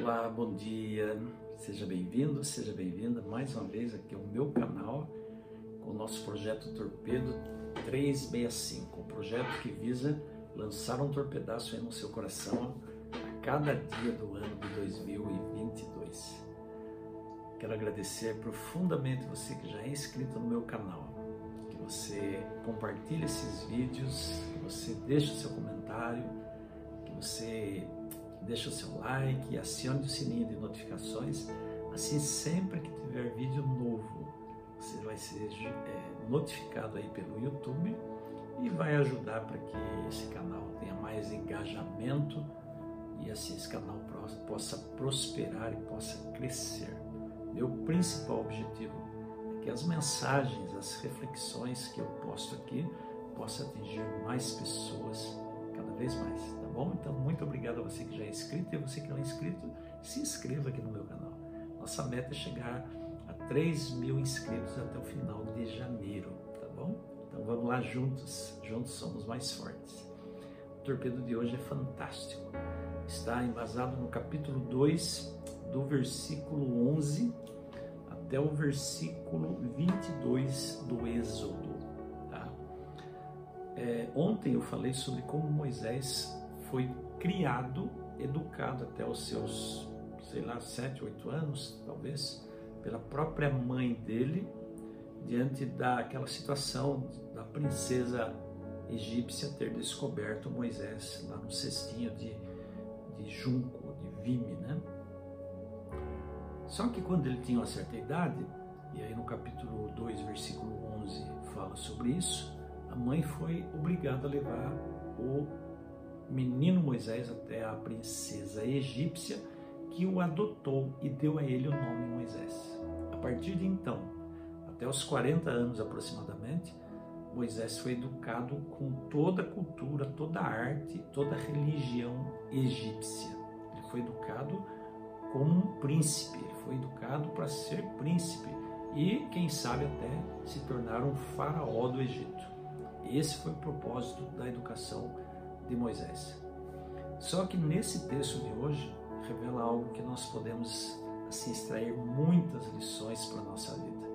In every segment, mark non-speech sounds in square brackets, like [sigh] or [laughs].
Olá, bom dia, seja bem-vindo, seja bem-vinda mais uma vez aqui ao meu canal com o nosso projeto Torpedo 365, um projeto que visa lançar um torpedaço aí no seu coração a cada dia do ano de 2022. Quero agradecer profundamente você que já é inscrito no meu canal, que você compartilhe esses vídeos, que você deixe o seu comentário, que você deixe o seu like acione o sininho de notificações. Assim, sempre que tiver vídeo novo, você vai ser é, notificado aí pelo YouTube e vai ajudar para que esse canal tenha mais engajamento e assim esse canal possa prosperar e possa crescer. Meu principal objetivo é que as mensagens, as reflexões que eu posto aqui possam atingir mais pessoas vez mais, tá bom? Então, muito obrigado a você que já é inscrito e a você que não é inscrito, se inscreva aqui no meu canal. Nossa meta é chegar a 3 mil inscritos até o final de janeiro, tá bom? Então vamos lá juntos, juntos somos mais fortes. O torpedo de hoje é fantástico. Está embasado no capítulo 2, do versículo 11 até o versículo 22 do Êxodo. É, ontem eu falei sobre como Moisés foi criado, educado até os seus, sei lá, 7, 8 anos, talvez, pela própria mãe dele, diante daquela situação da princesa egípcia ter descoberto Moisés lá no cestinho de, de junco, de vime, né? Só que quando ele tinha uma certa idade, e aí no capítulo 2, versículo 11 fala sobre isso, mãe foi obrigada a levar o menino Moisés até a princesa egípcia, que o adotou e deu a ele o nome Moisés. A partir de então, até os 40 anos aproximadamente, Moisés foi educado com toda a cultura, toda a arte, toda a religião egípcia. Ele foi educado como um príncipe, ele foi educado para ser príncipe e, quem sabe, até se tornar um faraó do Egito. Esse foi o propósito da educação de Moisés. Só que nesse texto de hoje revela algo que nós podemos assim extrair muitas lições para a nossa vida.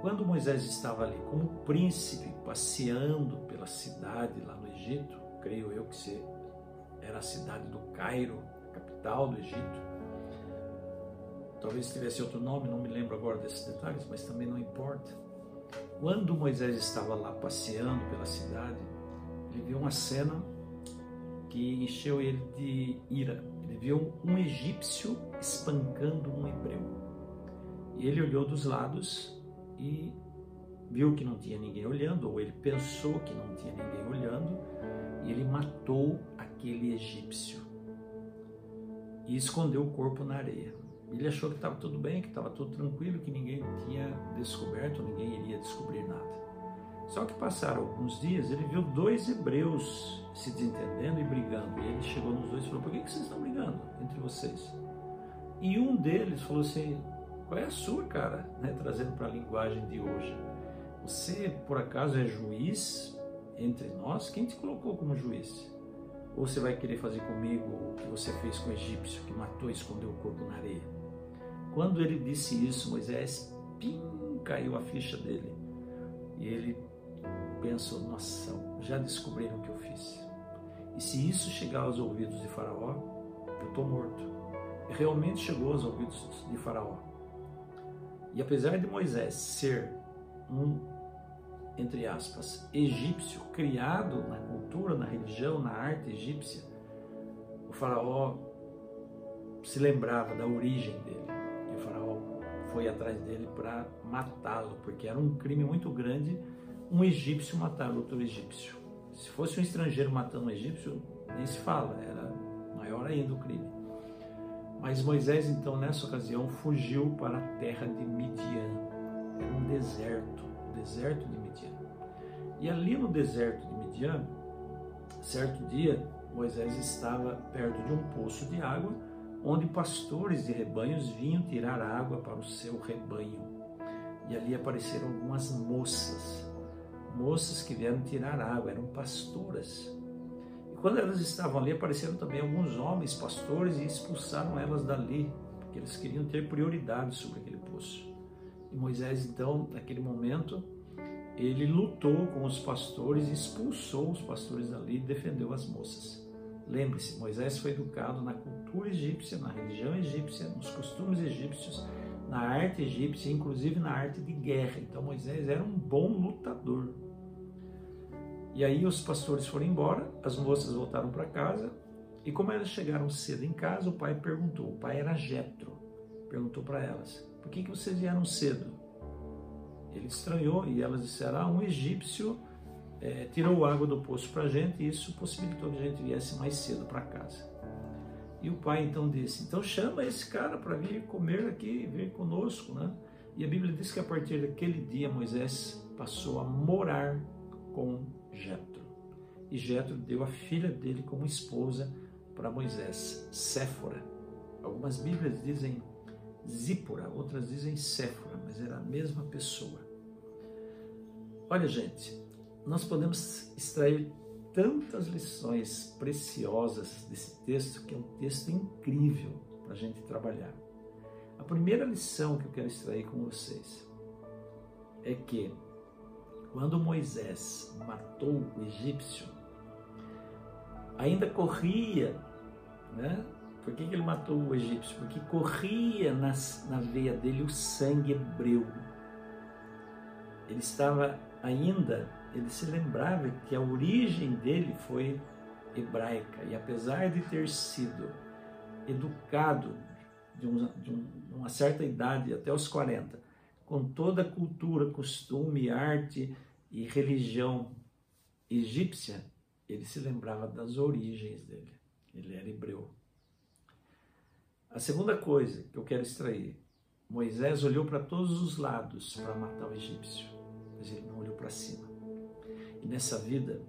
Quando Moisés estava ali como príncipe passeando pela cidade lá no Egito, creio eu que era a cidade do Cairo, capital do Egito. Talvez tivesse outro nome, não me lembro agora desses detalhes, mas também não importa. Quando Moisés estava lá passeando pela cidade, ele viu uma cena que encheu ele de ira. Ele viu um egípcio espancando um hebreu. E ele olhou dos lados e viu que não tinha ninguém olhando, ou ele pensou que não tinha ninguém olhando, e ele matou aquele egípcio e escondeu o corpo na areia. Ele achou que estava tudo bem, que estava tudo tranquilo, que ninguém tinha descoberto, ninguém iria descobrir nada. Só que passaram alguns dias, ele viu dois hebreus se desentendendo e brigando. E ele chegou nos dois e falou: Por que, vocês estão brigando entre vocês? E um deles falou assim: Qual é a sua, cara? [laughs] Né? Trazendo para a linguagem de hoje. Você, por acaso, é juiz entre nós? Quem te colocou como juiz? Ou você vai querer fazer comigo o que você fez com o egípcio, que matou e escondeu o corpo na areia? Quando ele disse isso, Moisés, pim, caiu a ficha dele. E ele pensou: nossa, já descobriram o que eu fiz. E se isso chegar aos ouvidos de Faraó, eu estou morto. E realmente chegou aos ouvidos de Faraó. E apesar de Moisés ser um entre aspas, egípcio, criado na cultura, na religião, na arte egípcia, o faraó se lembrava da origem dele. Foi atrás dele para matá-lo, porque era um crime muito grande um egípcio matar outro egípcio. Se fosse um estrangeiro matando um egípcio, nem se fala, era maior ainda o crime. Mas Moisés, então, nessa ocasião, fugiu para a terra de Midian. Era um deserto, o deserto de Midian. E ali no deserto de Midian, certo dia, Moisés estava perto de um poço de água, onde pastores de rebanhos vinham tirar água para o seu rebanho. E ali apareceram algumas moças, moças que vieram tirar água, eram pastoras. E quando elas estavam ali, apareceram também alguns homens, pastores, e expulsaram elas dali, porque eles queriam ter prioridade sobre aquele poço. E Moisés, então, naquele momento, ele lutou com os pastores, expulsou os pastores dali e defendeu as moças. Lembre-se, Moisés foi educado na cultura egípcia, na religião egípcia, nos costumes egípcios, na arte egípcia, inclusive na arte de guerra. Então Moisés era um bom lutador. E aí os pastores foram embora, as moças voltaram para casa, e como elas chegaram cedo em casa, o pai perguntou, o pai era Jetro, perguntou para elas: "Por que que vocês vieram cedo?" Ele estranhou e elas disseram: "Ah, um egípcio é, tirou água do poço para a gente e isso possibilitou que a gente viesse mais cedo para casa." E o pai então disse: "Então chama esse cara para vir comer aqui, vir conosco, né?" E a Bíblia diz que a partir daquele dia Moisés passou a morar com Jetro. E Jetro deu a filha dele como esposa para Moisés, Séfora. Algumas Bíblias dizem Zípora, outras dizem Séfora, mas era a mesma pessoa. Olha, gente, nós podemos extrair tantas lições preciosas desse texto, que é um texto incrível para a gente trabalhar. A primeira lição que eu quero extrair com vocês é que quando Moisés matou o egípcio, ainda corria né? Por que, que ele matou o egípcio? Porque corria nas, na veia dele o sangue hebreu. Ele estava ainda, ele se lembrava que a origem dele foi hebraica. E apesar de ter sido educado de, um, de um, uma certa idade, até os 40, com toda a cultura, costume, arte e religião egípcia, ele se lembrava das origens dele. Ele era hebreu. A segunda coisa que eu quero extrair: Moisés olhou para todos os lados para matar o egípcio, mas ele não olhou para cima. E nessa vida,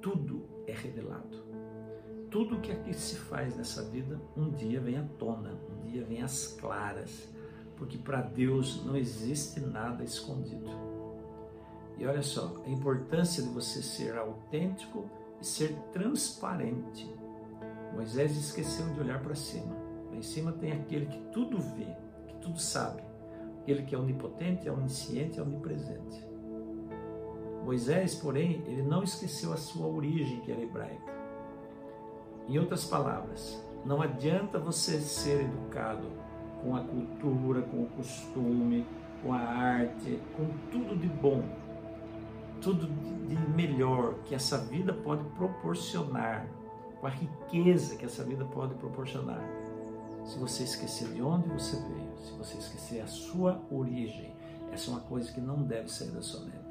tudo é revelado. Tudo que aqui se faz nessa vida, um dia vem à tona, um dia vem às claras, porque para Deus não existe nada escondido. E olha só, a importância de você ser autêntico e ser transparente Moisés esqueceu de olhar para cima. Lá em cima tem aquele que tudo vê, que tudo sabe, aquele que é onipotente, é onisciente, é onipresente. Moisés, porém, ele não esqueceu a sua origem, que era hebraica. Em outras palavras, não adianta você ser educado com a cultura, com o costume, com a arte, com tudo de bom, tudo de melhor que essa vida pode proporcionar com a riqueza que essa vida pode proporcionar. Se você esquecer de onde você veio, se você esquecer a sua origem, essa é uma coisa que não deve sair da sua mente.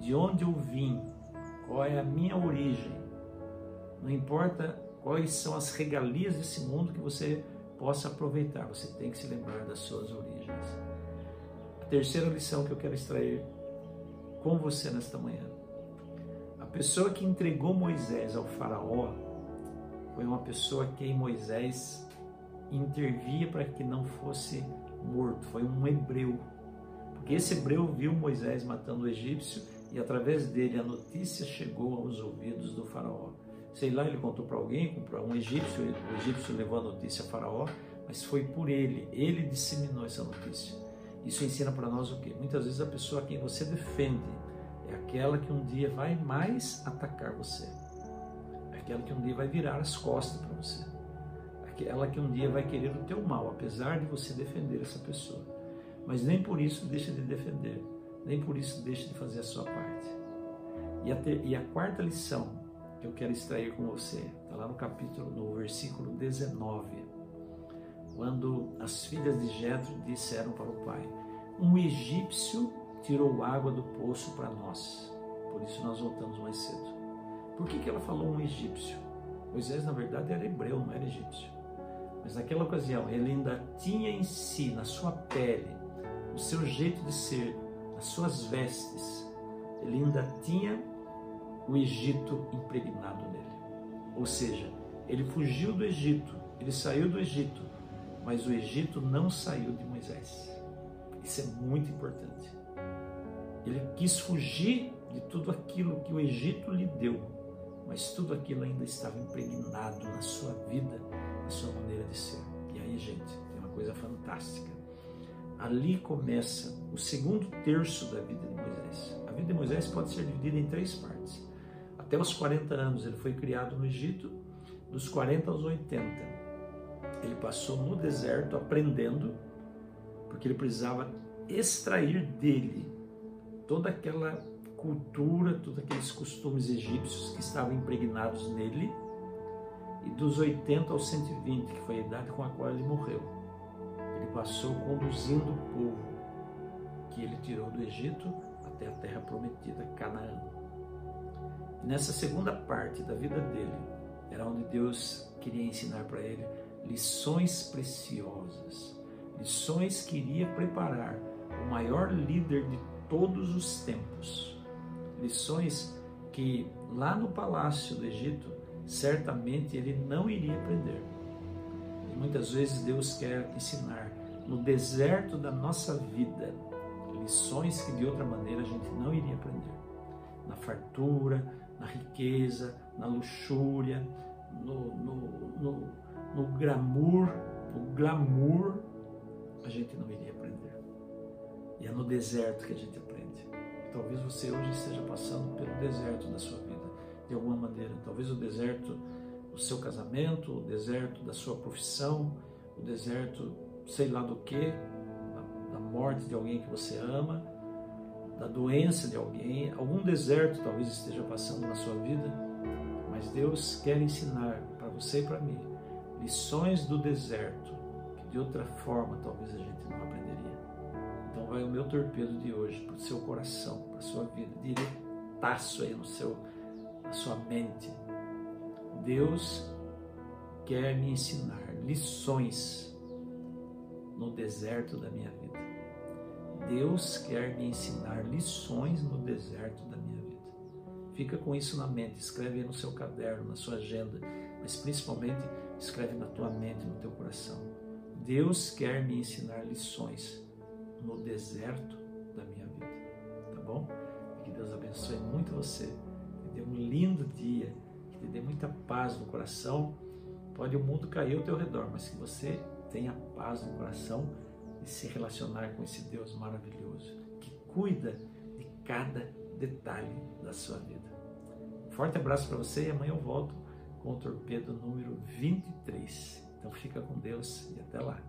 De onde eu vim, qual é a minha origem, não importa quais são as regalias desse mundo que você possa aproveitar, você tem que se lembrar das suas origens. A terceira lição que eu quero extrair com você nesta manhã. A pessoa que entregou Moisés ao Faraó foi uma pessoa que Moisés intervia para que não fosse morto, foi um hebreu. Porque esse hebreu viu Moisés matando o egípcio e através dele a notícia chegou aos ouvidos do faraó. Sei lá, ele contou para alguém, para um egípcio, o egípcio levou a notícia a faraó, mas foi por ele, ele disseminou essa notícia. Isso ensina para nós o quê? Muitas vezes a pessoa a quem você defende é aquela que um dia vai mais atacar você aquela que um dia vai virar as costas para você, aquela que um dia vai querer o teu mal, apesar de você defender essa pessoa. Mas nem por isso deixa de defender, nem por isso deixa de fazer a sua parte. E a, ter, e a quarta lição que eu quero extrair com você, está lá no capítulo, no versículo 19, quando as filhas de Jetro disseram para o pai: Um egípcio tirou água do poço para nós, por isso nós voltamos mais cedo. Por que, que ela falou um egípcio? Moisés, na verdade, era hebreu, não era egípcio. Mas naquela ocasião, ele ainda tinha em si, na sua pele, o seu jeito de ser, as suas vestes, ele ainda tinha o Egito impregnado nele. Ou seja, ele fugiu do Egito, ele saiu do Egito, mas o Egito não saiu de Moisés. Isso é muito importante. Ele quis fugir de tudo aquilo que o Egito lhe deu, mas tudo aquilo ainda estava impregnado na sua vida, na sua maneira de ser. E aí, gente, tem uma coisa fantástica. Ali começa o segundo terço da vida de Moisés. A vida de Moisés pode ser dividida em três partes. Até os 40 anos ele foi criado no Egito, dos 40 aos 80. Ele passou no deserto aprendendo, porque ele precisava extrair dele toda aquela cultura, todos aqueles costumes egípcios que estavam impregnados nele, e dos 80 aos 120, que foi a idade com a qual ele morreu. Passou conduzindo o povo que ele tirou do Egito até a terra prometida, Canaã. E nessa segunda parte da vida dele, era onde Deus queria ensinar para ele lições preciosas, lições que iria preparar o maior líder de todos os tempos lições que lá no palácio do Egito certamente ele não iria aprender. E muitas vezes Deus quer ensinar no deserto da nossa vida lições que de outra maneira a gente não iria aprender. Na fartura, na riqueza, na luxúria, no, no, no, no glamour, no glamour, a gente não iria aprender. E é no deserto que a gente aprende. Talvez você hoje esteja passando pelo deserto da sua vida, de alguma maneira. Talvez o deserto do seu casamento, o deserto da sua profissão, o deserto, sei lá do que, da, morte de alguém que você ama, da doença de alguém. Algum deserto talvez esteja passando na sua vida, mas Deus quer ensinar para você e para mim lições do deserto que de outra forma talvez a gente não aprenderia. Então vai o meu torpedo de hoje para o seu coração, para a sua vida, diretaço aí no seu, na sua mente. Deus quer me ensinar lições no deserto da minha vida. Deus quer me ensinar lições no deserto da minha vida. Fica com isso na mente, escreve no seu caderno, na sua agenda, mas principalmente escreve na tua mente, no teu coração. Deus quer me ensinar lições no deserto da minha vida. Tá bom? Que Deus abençoe muito você. Que dê um lindo dia. Que te dê muita paz no coração. Pode o mundo cair ao teu redor, mas que você tenha paz no coração e se relacionar com esse Deus maravilhoso que cuida de cada detalhe da sua vida. Forte abraço para você e amanhã eu volto com o torpedo número 23. Então fica com Deus e até lá.